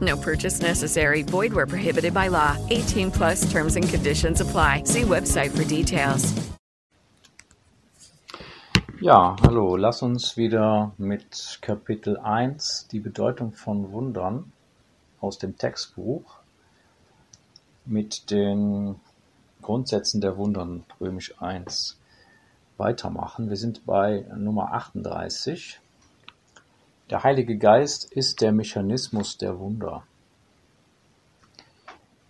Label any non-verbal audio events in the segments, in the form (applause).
No purchase necessary. Void where prohibited by law. 18 plus terms and conditions apply. See website for details. Ja, hallo, lass uns wieder mit Kapitel 1, die Bedeutung von Wundern aus dem Textbuch, mit den Grundsätzen der Wundern, römisch 1, weitermachen. Wir sind bei Nummer 38. Der Heilige Geist ist der Mechanismus der Wunder.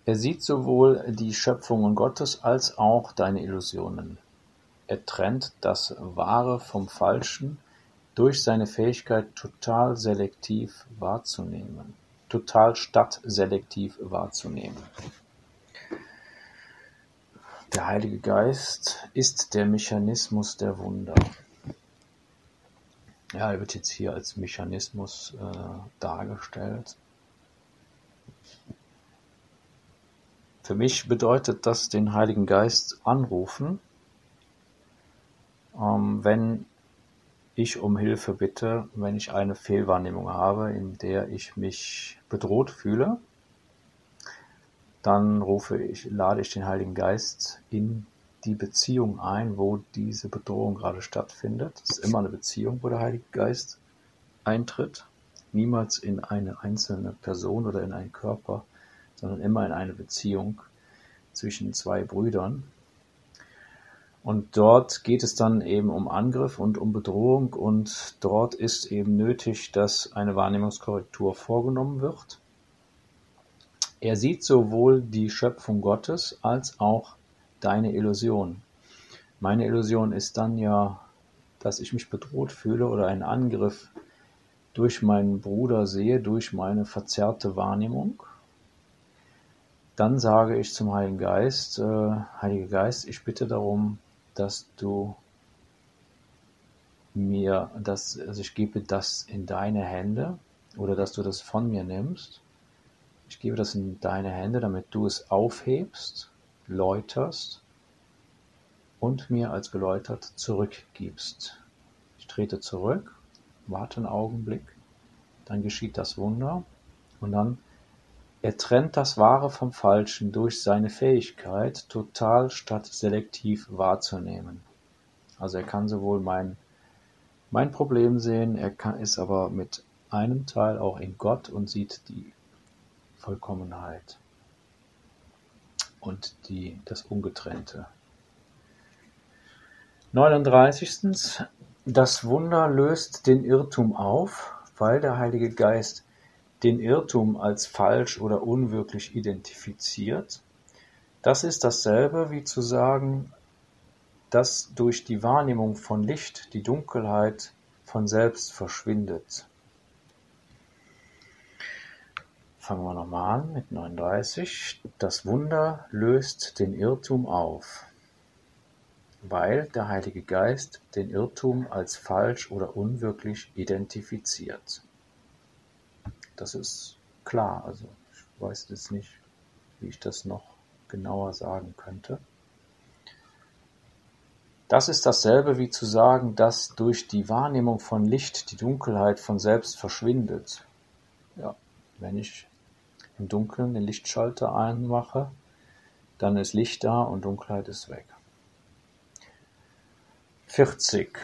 Er sieht sowohl die Schöpfungen Gottes als auch deine Illusionen. Er trennt das Wahre vom Falschen durch seine Fähigkeit, total selektiv wahrzunehmen, total statt selektiv wahrzunehmen. Der Heilige Geist ist der Mechanismus der Wunder. Ja, er wird jetzt hier als Mechanismus äh, dargestellt. Für mich bedeutet das den Heiligen Geist anrufen, ähm, wenn ich um Hilfe bitte, wenn ich eine Fehlwahrnehmung habe, in der ich mich bedroht fühle, dann rufe ich, lade ich den Heiligen Geist in die Beziehung ein, wo diese Bedrohung gerade stattfindet. Es ist immer eine Beziehung, wo der Heilige Geist eintritt. Niemals in eine einzelne Person oder in einen Körper, sondern immer in eine Beziehung zwischen zwei Brüdern. Und dort geht es dann eben um Angriff und um Bedrohung und dort ist eben nötig, dass eine Wahrnehmungskorrektur vorgenommen wird. Er sieht sowohl die Schöpfung Gottes als auch deine Illusion. Meine Illusion ist dann ja, dass ich mich bedroht fühle oder einen Angriff durch meinen Bruder sehe, durch meine verzerrte Wahrnehmung. Dann sage ich zum Heiligen Geist, äh, Heiliger Geist, ich bitte darum, dass du mir das, also ich gebe das in deine Hände oder dass du das von mir nimmst. Ich gebe das in deine Hände, damit du es aufhebst, läuterst und mir als geläutert zurückgibst. Ich trete zurück, warte einen Augenblick, dann geschieht das Wunder und dann er trennt das Wahre vom Falschen durch seine Fähigkeit, total statt selektiv wahrzunehmen. Also er kann sowohl mein, mein Problem sehen, er kann, ist aber mit einem Teil auch in Gott und sieht die Vollkommenheit und die, das Ungetrennte. 39. Das Wunder löst den Irrtum auf, weil der Heilige Geist den Irrtum als falsch oder unwirklich identifiziert. Das ist dasselbe wie zu sagen, dass durch die Wahrnehmung von Licht die Dunkelheit von selbst verschwindet. Fangen wir nochmal an mit 39. Das Wunder löst den Irrtum auf, weil der Heilige Geist den Irrtum als falsch oder unwirklich identifiziert. Das ist klar. Also ich weiß jetzt nicht, wie ich das noch genauer sagen könnte. Das ist dasselbe wie zu sagen, dass durch die Wahrnehmung von Licht die Dunkelheit von selbst verschwindet. Ja, wenn ich im Dunkeln den Lichtschalter einmache, dann ist Licht da und Dunkelheit ist weg. 40.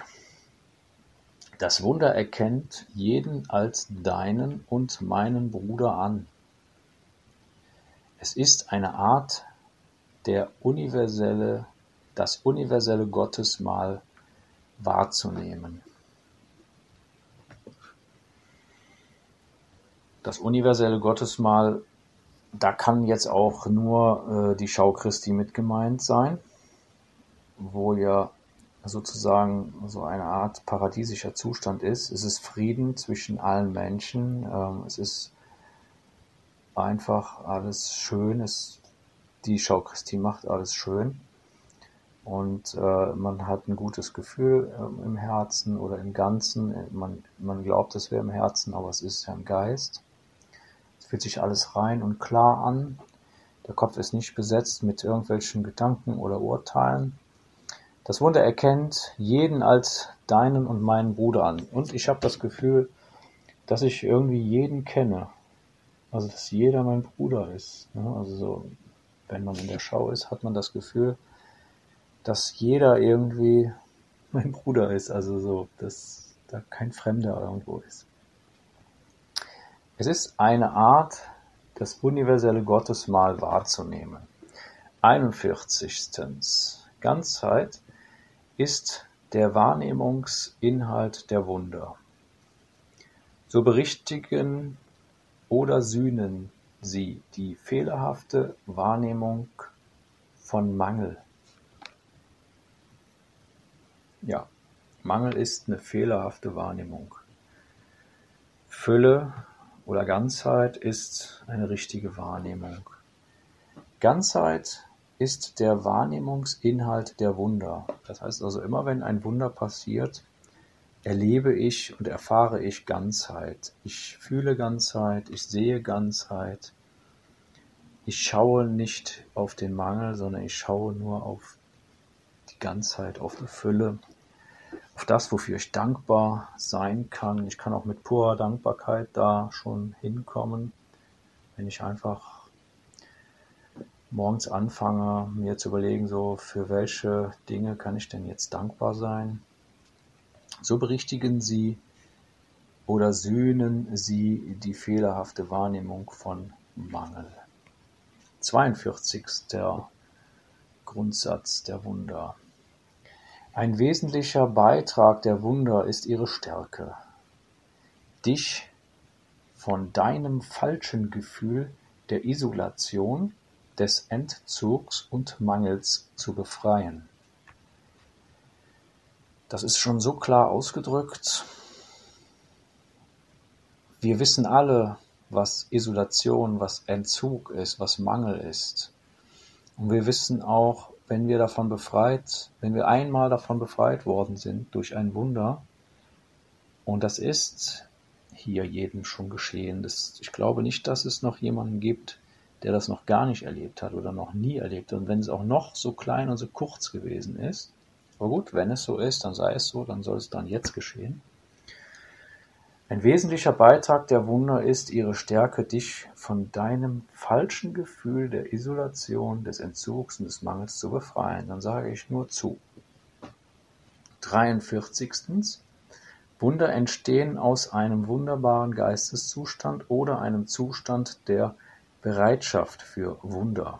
Das Wunder erkennt jeden als deinen und meinen Bruder an. Es ist eine Art der universelle das universelle Gottesmahl wahrzunehmen. Das universelle Gottesmahl, da kann jetzt auch nur äh, die Schau Christi mit gemeint sein, wo ja sozusagen so eine Art paradiesischer Zustand ist. Es ist Frieden zwischen allen Menschen. Ähm, es ist einfach alles schön. Es, die Schau Christi macht alles schön. Und äh, man hat ein gutes Gefühl äh, im Herzen oder im Ganzen. Man, man glaubt, es wäre im Herzen, aber es ist ja im Geist. Fühlt sich alles rein und klar an. Der Kopf ist nicht besetzt mit irgendwelchen Gedanken oder Urteilen. Das Wunder erkennt jeden als deinen und meinen Bruder an. Und ich habe das Gefühl, dass ich irgendwie jeden kenne. Also, dass jeder mein Bruder ist. Ne? Also, so, wenn man in der Schau ist, hat man das Gefühl, dass jeder irgendwie (laughs) mein Bruder ist. Also, so, dass da kein Fremder irgendwo ist. Es ist eine Art, das universelle Gottesmahl wahrzunehmen. 41. Ganzheit ist der Wahrnehmungsinhalt der Wunder. So berichtigen oder sühnen sie die fehlerhafte Wahrnehmung von Mangel. Ja, Mangel ist eine fehlerhafte Wahrnehmung. Fülle oder Ganzheit ist eine richtige Wahrnehmung. Ganzheit ist der Wahrnehmungsinhalt der Wunder. Das heißt also, immer wenn ein Wunder passiert, erlebe ich und erfahre ich Ganzheit. Ich fühle Ganzheit, ich sehe Ganzheit. Ich schaue nicht auf den Mangel, sondern ich schaue nur auf die Ganzheit, auf die Fülle, auf das, wofür ich dankbar sein kann. Ich kann auch mit purer Dankbarkeit da schon hinkommen, wenn ich einfach morgens anfange, mir zu überlegen, so für welche Dinge kann ich denn jetzt dankbar sein. So berichtigen sie oder sühnen sie die fehlerhafte Wahrnehmung von Mangel. 42. Grundsatz der Wunder. Ein wesentlicher Beitrag der Wunder ist ihre Stärke. Dich von deinem falschen Gefühl der Isolation des Entzugs und Mangels zu befreien. Das ist schon so klar ausgedrückt. Wir wissen alle, was Isolation, was Entzug ist, was Mangel ist. Und wir wissen auch, wenn wir davon befreit, wenn wir einmal davon befreit worden sind durch ein Wunder, und das ist hier jedem schon geschehen. Das, ich glaube nicht, dass es noch jemanden gibt, der das noch gar nicht erlebt hat oder noch nie erlebt hat. Und wenn es auch noch so klein und so kurz gewesen ist, aber gut, wenn es so ist, dann sei es so, dann soll es dann jetzt geschehen. Ein wesentlicher Beitrag der Wunder ist ihre Stärke, dich von deinem falschen Gefühl der Isolation, des Entzugs und des Mangels zu befreien. Dann sage ich nur zu. 43. Wunder entstehen aus einem wunderbaren Geisteszustand oder einem Zustand der Bereitschaft für Wunder.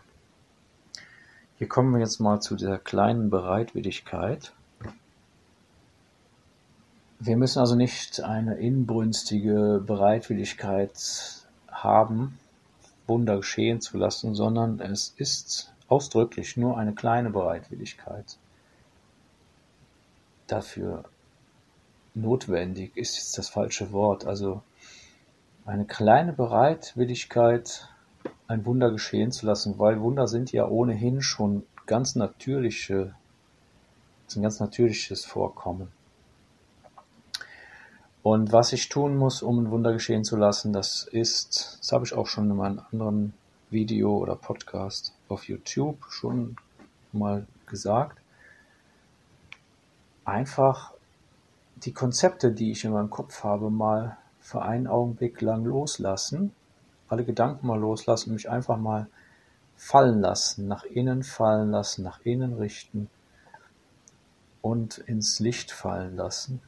Hier kommen wir jetzt mal zu dieser kleinen Bereitwilligkeit. Wir müssen also nicht eine inbrünstige Bereitwilligkeit haben, Wunder geschehen zu lassen, sondern es ist ausdrücklich nur eine kleine Bereitwilligkeit. Dafür notwendig ist jetzt das falsche Wort. Also eine kleine Bereitwilligkeit ein Wunder geschehen zu lassen, weil Wunder sind ja ohnehin schon ganz natürliche, ist ein ganz natürliches Vorkommen. Und was ich tun muss, um ein Wunder geschehen zu lassen, das ist, das habe ich auch schon in meinem anderen Video oder Podcast auf YouTube schon mal gesagt, einfach die Konzepte, die ich in meinem Kopf habe, mal für einen Augenblick lang loslassen alle Gedanken mal loslassen mich einfach mal fallen lassen, nach innen fallen lassen, nach innen richten und ins Licht fallen lassen.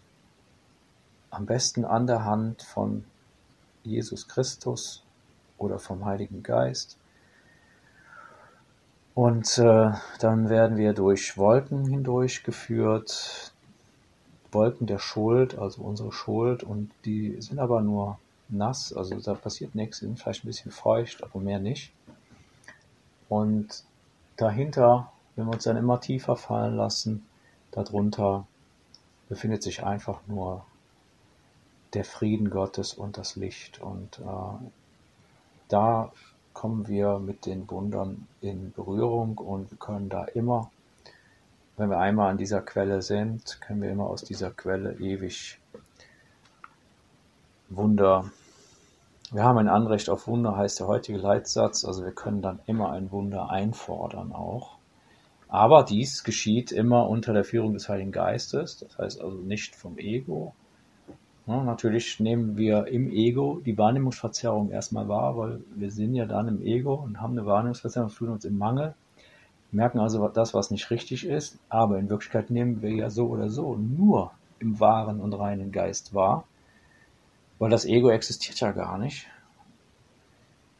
Am besten an der Hand von Jesus Christus oder vom Heiligen Geist. Und äh, dann werden wir durch Wolken hindurch geführt, Wolken der Schuld, also unsere Schuld, und die sind aber nur nass, also da passiert nichts, sind vielleicht ein bisschen feucht, aber mehr nicht. Und dahinter, wenn wir uns dann immer tiefer fallen lassen, darunter befindet sich einfach nur der Frieden Gottes und das Licht. Und äh, da kommen wir mit den Wundern in Berührung und wir können da immer, wenn wir einmal an dieser Quelle sind, können wir immer aus dieser Quelle ewig Wunder. Wir haben ein Anrecht auf Wunder, heißt der heutige Leitsatz. Also wir können dann immer ein Wunder einfordern auch. Aber dies geschieht immer unter der Führung des Heiligen Geistes. Das heißt also nicht vom Ego. Ja, natürlich nehmen wir im Ego die Wahrnehmungsverzerrung erstmal wahr, weil wir sind ja dann im Ego und haben eine Wahrnehmungsverzerrung, fühlen uns im Mangel, merken also das, was nicht richtig ist. Aber in Wirklichkeit nehmen wir ja so oder so nur im wahren und reinen Geist wahr weil das Ego existiert ja gar nicht.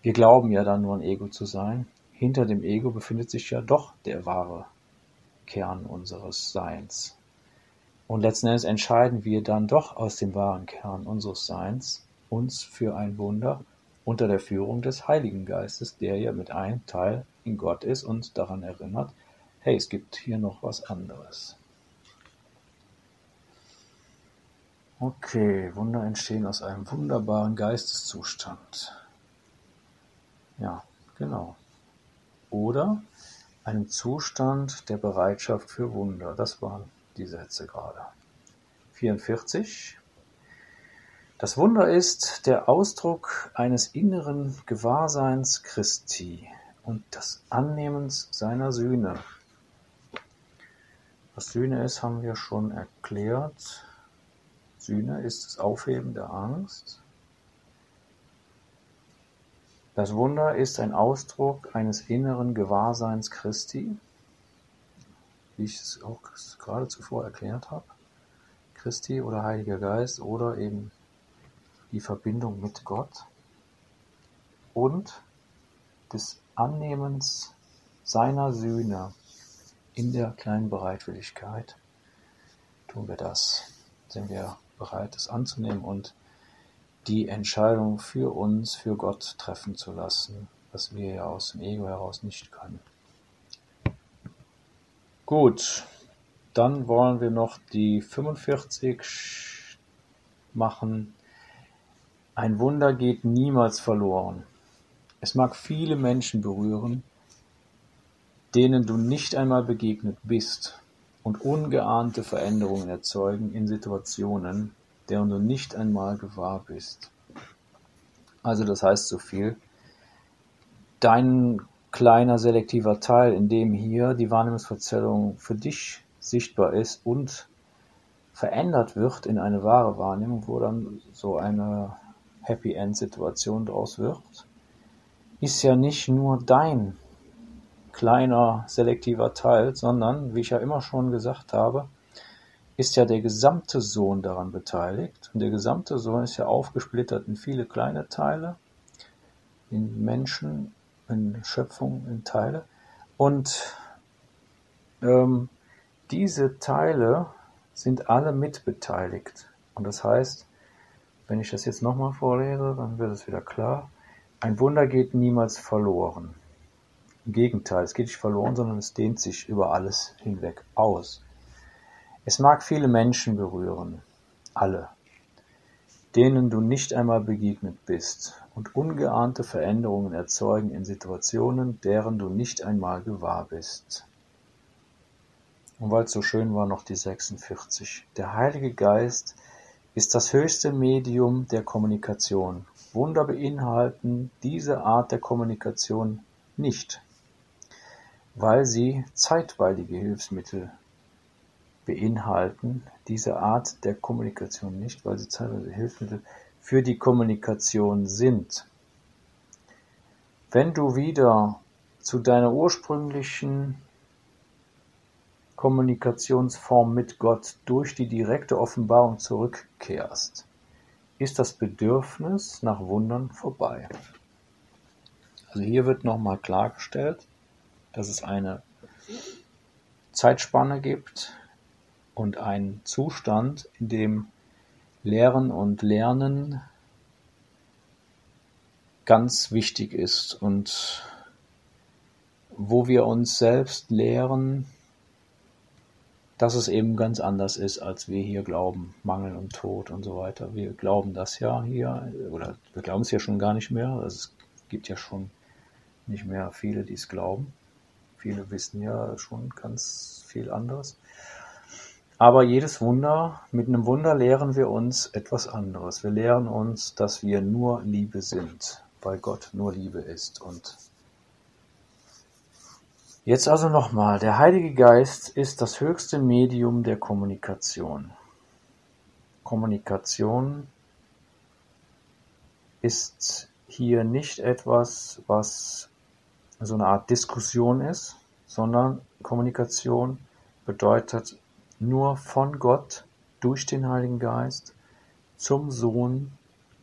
Wir glauben ja dann nur ein Ego zu sein. Hinter dem Ego befindet sich ja doch der wahre Kern unseres Seins. Und letzten Endes entscheiden wir dann doch aus dem wahren Kern unseres Seins uns für ein Wunder unter der Führung des Heiligen Geistes, der ja mit einem Teil in Gott ist und daran erinnert, hey, es gibt hier noch was anderes. Okay, Wunder entstehen aus einem wunderbaren Geisteszustand. Ja, genau. Oder einem Zustand der Bereitschaft für Wunder. Das waren die Sätze gerade. 44. Das Wunder ist der Ausdruck eines inneren Gewahrseins Christi und des Annehmens seiner Sühne. Was Sühne ist, haben wir schon erklärt. Sühne ist das Aufheben der Angst. Das Wunder ist ein Ausdruck eines inneren Gewahrseins Christi, wie ich es auch gerade zuvor erklärt habe. Christi oder Heiliger Geist oder eben die Verbindung mit Gott und des Annehmens seiner Sühne in der kleinen Bereitwilligkeit tun wir das. Sind wir bereit, es anzunehmen und die Entscheidung für uns, für Gott treffen zu lassen, was wir ja aus dem Ego heraus nicht können. Gut, dann wollen wir noch die 45 machen. Ein Wunder geht niemals verloren. Es mag viele Menschen berühren, denen du nicht einmal begegnet bist, und ungeahnte Veränderungen erzeugen in Situationen, deren du nicht einmal gewahr bist. Also das heißt so viel, dein kleiner selektiver Teil, in dem hier die Wahrnehmungsverzerrung für dich sichtbar ist und verändert wird in eine wahre Wahrnehmung, wo dann so eine Happy End Situation draus wird, ist ja nicht nur dein kleiner selektiver Teil, sondern, wie ich ja immer schon gesagt habe, ist ja der gesamte Sohn daran beteiligt. Und der gesamte Sohn ist ja aufgesplittert in viele kleine Teile, in Menschen, in Schöpfung, in Teile. Und ähm, diese Teile sind alle mitbeteiligt. Und das heißt, wenn ich das jetzt nochmal vorlese, dann wird es wieder klar. Ein Wunder geht niemals verloren. Im Gegenteil, es geht nicht verloren, sondern es dehnt sich über alles hinweg aus. Es mag viele Menschen berühren, alle, denen du nicht einmal begegnet bist und ungeahnte Veränderungen erzeugen in Situationen, deren du nicht einmal gewahr bist. Und weil es so schön war, noch die 46. Der Heilige Geist ist das höchste Medium der Kommunikation. Wunder beinhalten diese Art der Kommunikation nicht weil sie zeitweilige Hilfsmittel beinhalten, diese Art der Kommunikation nicht, weil sie zeitweilige Hilfsmittel für die Kommunikation sind. Wenn du wieder zu deiner ursprünglichen Kommunikationsform mit Gott durch die direkte Offenbarung zurückkehrst, ist das Bedürfnis nach Wundern vorbei. Also hier wird nochmal klargestellt, dass es eine Zeitspanne gibt und einen Zustand, in dem Lehren und Lernen ganz wichtig ist und wo wir uns selbst lehren, dass es eben ganz anders ist, als wir hier glauben. Mangel und Tod und so weiter. Wir glauben das ja hier, oder wir glauben es ja schon gar nicht mehr. Also es gibt ja schon nicht mehr viele, die es glauben. Viele wissen ja schon ganz viel anderes. Aber jedes Wunder, mit einem Wunder lehren wir uns etwas anderes. Wir lehren uns, dass wir nur Liebe sind, weil Gott nur Liebe ist. Und Jetzt also nochmal, der Heilige Geist ist das höchste Medium der Kommunikation. Kommunikation ist hier nicht etwas, was so eine Art Diskussion ist, sondern Kommunikation bedeutet nur von Gott durch den Heiligen Geist zum Sohn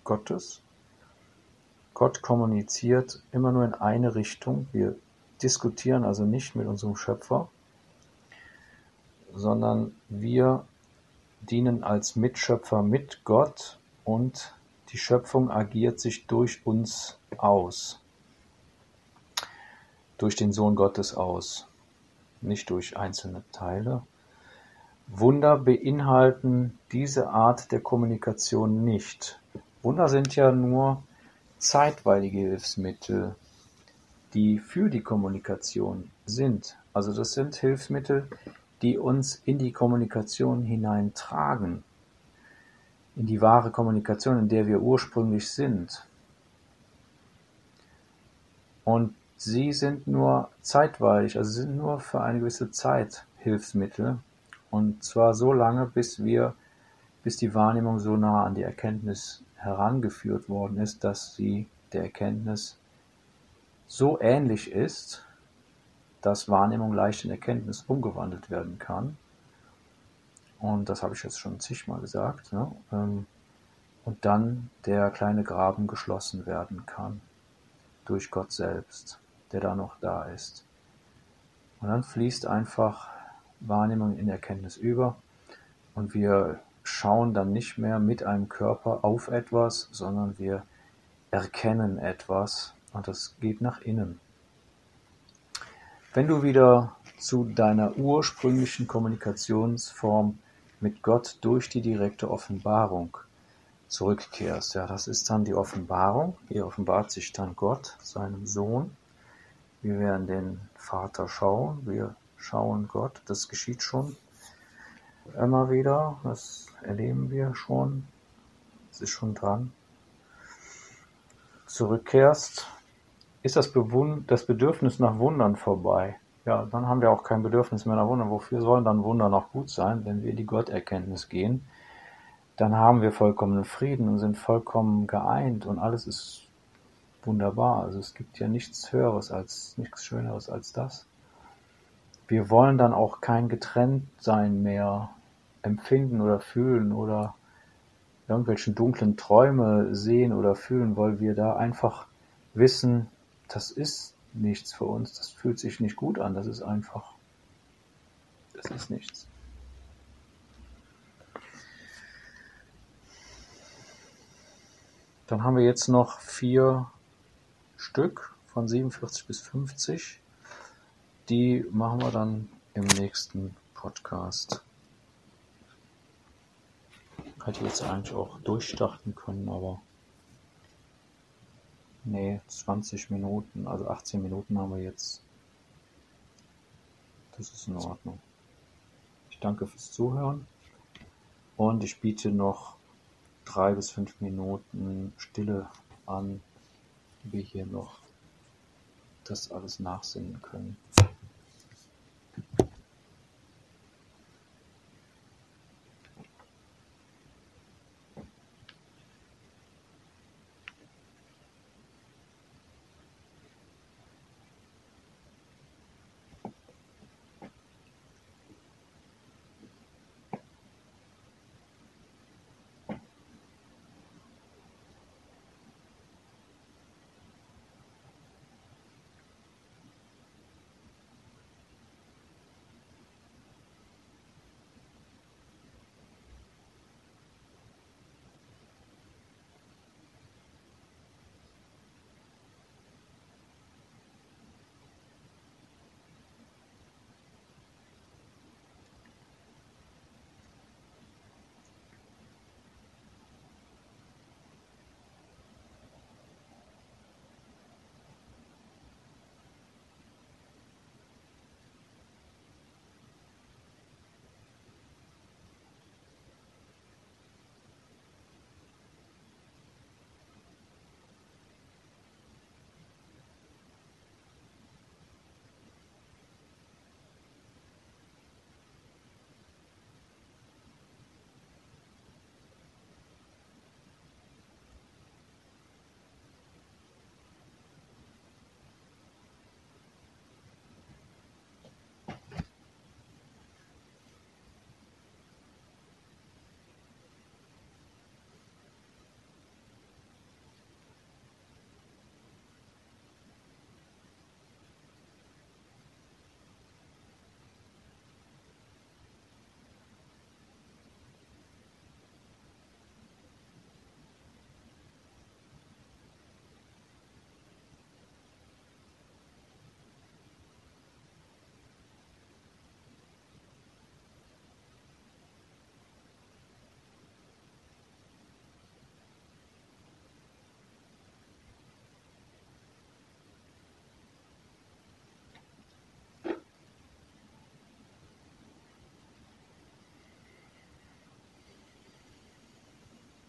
Gottes. Gott kommuniziert immer nur in eine Richtung. Wir diskutieren also nicht mit unserem Schöpfer, sondern wir dienen als Mitschöpfer mit Gott und die Schöpfung agiert sich durch uns aus, durch den Sohn Gottes aus, nicht durch einzelne Teile. Wunder beinhalten diese Art der Kommunikation nicht. Wunder sind ja nur zeitweilige Hilfsmittel, die für die Kommunikation sind. Also das sind Hilfsmittel, die uns in die Kommunikation hineintragen, in die wahre Kommunikation, in der wir ursprünglich sind. Und sie sind nur zeitweilig, also sind nur für eine gewisse Zeit Hilfsmittel. Und zwar so lange, bis wir, bis die Wahrnehmung so nah an die Erkenntnis herangeführt worden ist, dass sie der Erkenntnis so ähnlich ist, dass Wahrnehmung leicht in Erkenntnis umgewandelt werden kann. Und das habe ich jetzt schon zigmal gesagt. Ne? Ähm, und dann der kleine Graben geschlossen werden kann durch Gott selbst, der da noch da ist. Und dann fließt einfach Wahrnehmung in Erkenntnis über und wir schauen dann nicht mehr mit einem Körper auf etwas, sondern wir erkennen etwas und das geht nach innen. Wenn du wieder zu deiner ursprünglichen Kommunikationsform mit Gott durch die direkte Offenbarung zurückkehrst, ja, das ist dann die Offenbarung. Hier offenbart sich dann Gott, seinem Sohn. Wir werden den Vater schauen, wir schauen Gott, das geschieht schon immer wieder, das erleben wir schon, es ist schon dran. Zurückkehrst ist das, das Bedürfnis nach Wundern vorbei. Ja, dann haben wir auch kein Bedürfnis mehr nach Wundern. Wofür sollen dann Wunder noch gut sein, wenn wir in die Gotterkenntnis gehen? Dann haben wir vollkommenen Frieden und sind vollkommen geeint und alles ist wunderbar. Also es gibt ja nichts Höheres als, nichts Schöneres als das. Wir wollen dann auch kein Getrenntsein mehr empfinden oder fühlen oder irgendwelchen dunklen Träume sehen oder fühlen, weil wir da einfach wissen, das ist nichts für uns, das fühlt sich nicht gut an, das ist einfach, das ist nichts. Dann haben wir jetzt noch vier Stück von 47 bis 50. Die machen wir dann im nächsten Podcast. Hätte jetzt eigentlich auch durchstarten können, aber Nee, 20 Minuten, also 18 Minuten haben wir jetzt. Das ist in Ordnung. Ich danke fürs Zuhören und ich biete noch drei bis fünf Minuten Stille an, wie wir hier noch das alles nachsingen können.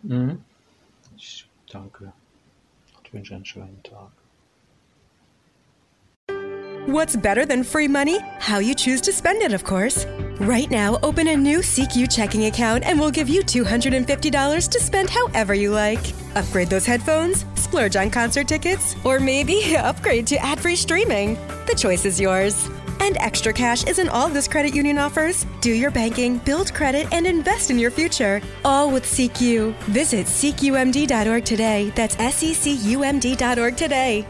Mhm. Ich danke und wünsche einen schönen Tag. What's better than free money? How you choose to spend it, of course. Right now, open a new CQ checking account and we'll give you $250 to spend however you like. Upgrade those headphones, splurge on concert tickets, or maybe (laughs) upgrade to ad free streaming. The choice is yours. And extra cash isn't all this credit union offers. Do your banking, build credit, and invest in your future. All with CQ. Visit SeekUMD.org today. That's S E C U M D.org today.